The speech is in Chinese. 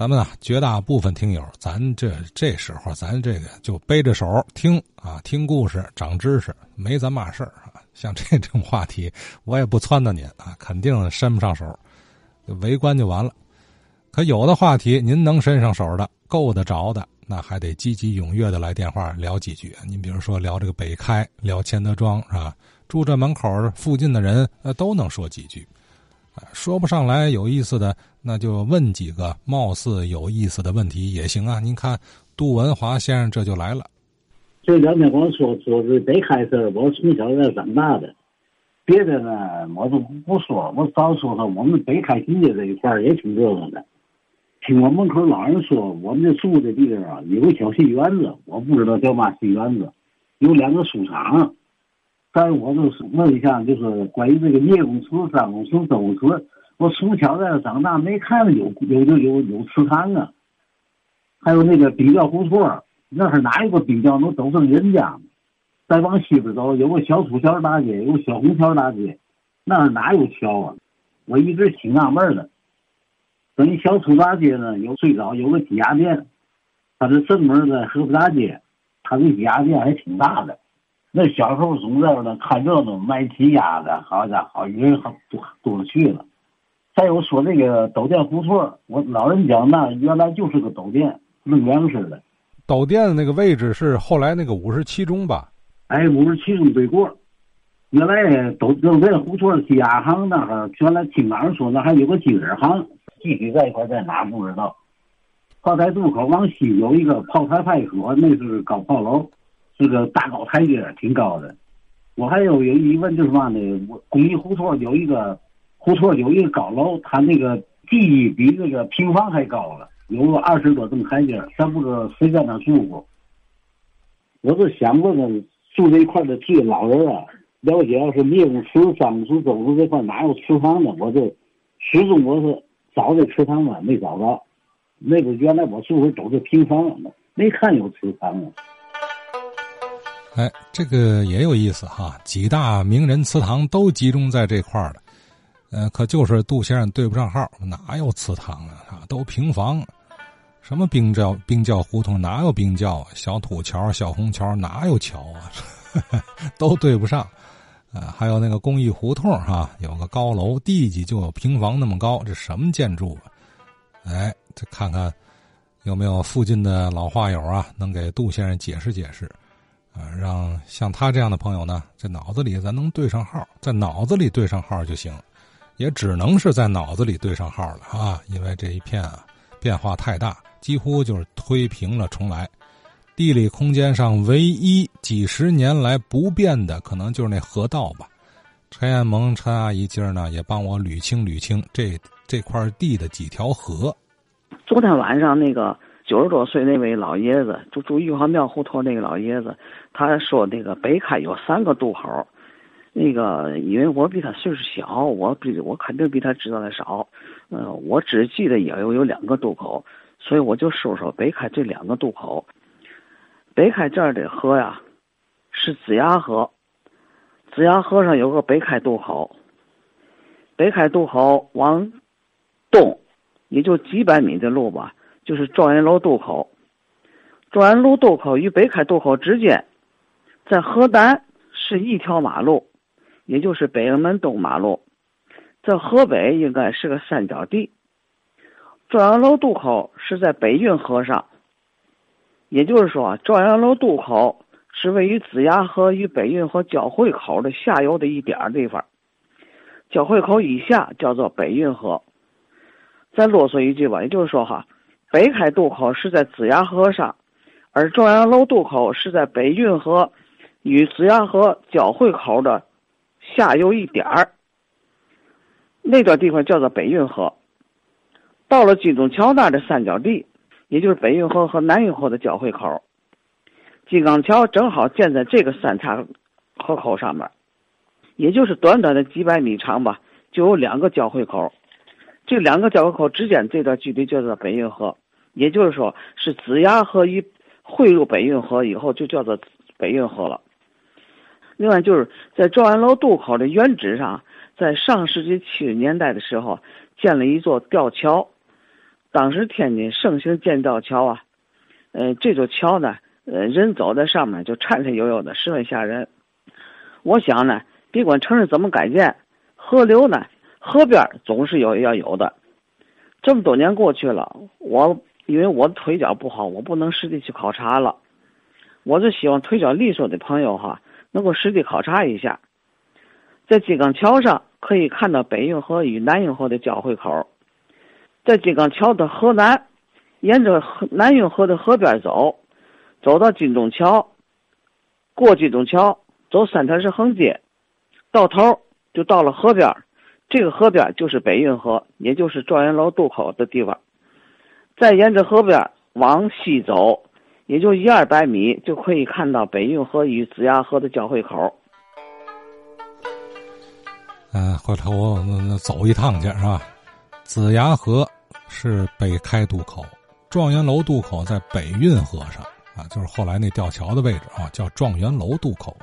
咱们啊，绝大部分听友，咱这这时候咱这个就背着手听啊，听故事长知识，没咱嘛事儿啊。像这种话题，我也不撺掇您啊，肯定伸不上手，围观就完了。可有的话题，您能伸上手的，够得着的。那还得积极踊跃的来电话聊几句。您比如说聊这个北开，聊钱德庄是吧？住这门口附近的人，呃，都能说几句。说不上来有意思的，那就问几个貌似有意思的问题也行啊。您看杜文华先生这就来了。这两天我说说是北开事我从小在长大的，别的呢我都不说，我早说了我们北开新街这一块也挺热闹的。听我门口老人说，我们这住的地方啊，有个小戏园子，我不知道叫嘛戏园子，有两个书场。但我就是问一下，就是关于这个聂公祠、张公祠、周公祠，我从小在这长大，没看到有有有有有祠堂啊。还有那个冰窖胡同，那是哪一个冰窖能走上人家？再往西边走，有个小土桥大街，有个小红桥大街，那哪有桥啊？我一直挺纳闷的。等于小土大街呢，有最早有个鸡鸭店，它是正门在河北大街，它的鸡鸭店还挺大的。那小时候总在那看热闹，卖鸡鸭的，好家伙，人好多多了去了。再有说那个斗店胡同，我老人讲那原来就是个斗店，弄粮食的。斗店的那个位置是后来那个五十七中吧？哎，五十七中对过。原来斗斗店胡同鸡鸭行那哈，原来听老人说那还有个鸡子行。具体在一块在哪不知道。炮台渡口往西有一个炮台派出所，那是高炮楼，这个大高台阶，挺高的。我还有有疑问，就是嘛呢？我巩义胡同有一个胡同有一个高楼，它那个地比那个平房还高了，有个二十多层台阶，咱不知道谁在那住过。我是想问问住这一块的这老人啊，了解要是聂公祠、张公祠、周公祠这块哪有祠堂呢？我就始终我是。找这祠堂了没找着，那个原来我住的都是平房，没看有祠堂啊。哎，这个也有意思哈，几大名人祠堂都集中在这块儿了，呃，可就是杜先生对不上号，哪有祠堂啊？都平房，什么冰窖、冰窖胡同哪有冰窖啊？小土桥、小红桥哪有桥啊？都对不上。啊，还有那个公益胡同哈，有个高楼，地基就有平房那么高，这什么建筑啊？哎，这看看有没有附近的老画友啊，能给杜先生解释解释啊？让像他这样的朋友呢，这脑子里咱能对上号，在脑子里对上号就行，也只能是在脑子里对上号了啊，因为这一片啊变化太大，几乎就是推平了重来。地理空间上唯一几十年来不变的，可能就是那河道吧。陈彦萌陈阿姨今儿呢也帮我捋清捋清这这块地的几条河。昨天晚上那个九十多岁那位老爷子，就住玉华庙胡同那个老爷子，他说那个北开有三个渡口。那个因为我比他岁数小，我比我肯定比他知道的少。嗯，我只记得也有有两个渡口，所以我就说说北开这两个渡口。北开这儿的河呀，是子牙河。子牙河上有个北开渡口。北开渡口往东，也就几百米的路吧，就是状元楼渡口。状元楼渡口与北开渡口之间，在河南是一条马路，也就是北营门东马路。在河北应该是个三角地。状元楼渡口是在北运河上。也就是说，状元楼渡口是位于子牙河与北运河交汇口的下游的一点地方，交汇口以下叫做北运河。再啰嗦一句吧，也就是说哈，北开渡口是在子牙河上，而状元楼渡口是在北运河与子牙河交汇口的下游一点儿，那段地方叫做北运河。到了金钟桥那儿的三角地。也就是北运河和南运河的交汇口，金刚桥正好建在这个三岔河口上面，也就是短短的几百米长吧，就有两个交汇口，这两个交汇口之间这段距离叫做北运河，也就是说是子牙河一汇入北运河以后就叫做北运河了。另外就是在状元楼渡口的原址上，在上世纪七十年代的时候建了一座吊桥。当时天津盛行建造桥啊，呃，这座桥呢，呃，人走在上面就颤颤悠悠的，十分吓人。我想呢，别管城市怎么改建，河流呢，河边总是有要有的。这么多年过去了，我因为我的腿脚不好，我不能实地去考察了。我就希望腿脚利索的朋友哈，能够实地考察一下，在金刚桥上可以看到北运河与南运河的交汇口，在金刚桥的河南，沿着南运河的河边走，走到金钟桥，过金钟桥，走三条式横街，到头就到了河边。这个河边就是北运河，也就是状元楼渡口的地方。再沿着河边往西走，也就一二百米，就可以看到北运河与子牙河的交汇口。嗯，回头我们走一趟去是吧？子牙河是北开渡口，状元楼渡口在北运河上啊，就是后来那吊桥的位置啊，叫状元楼渡口。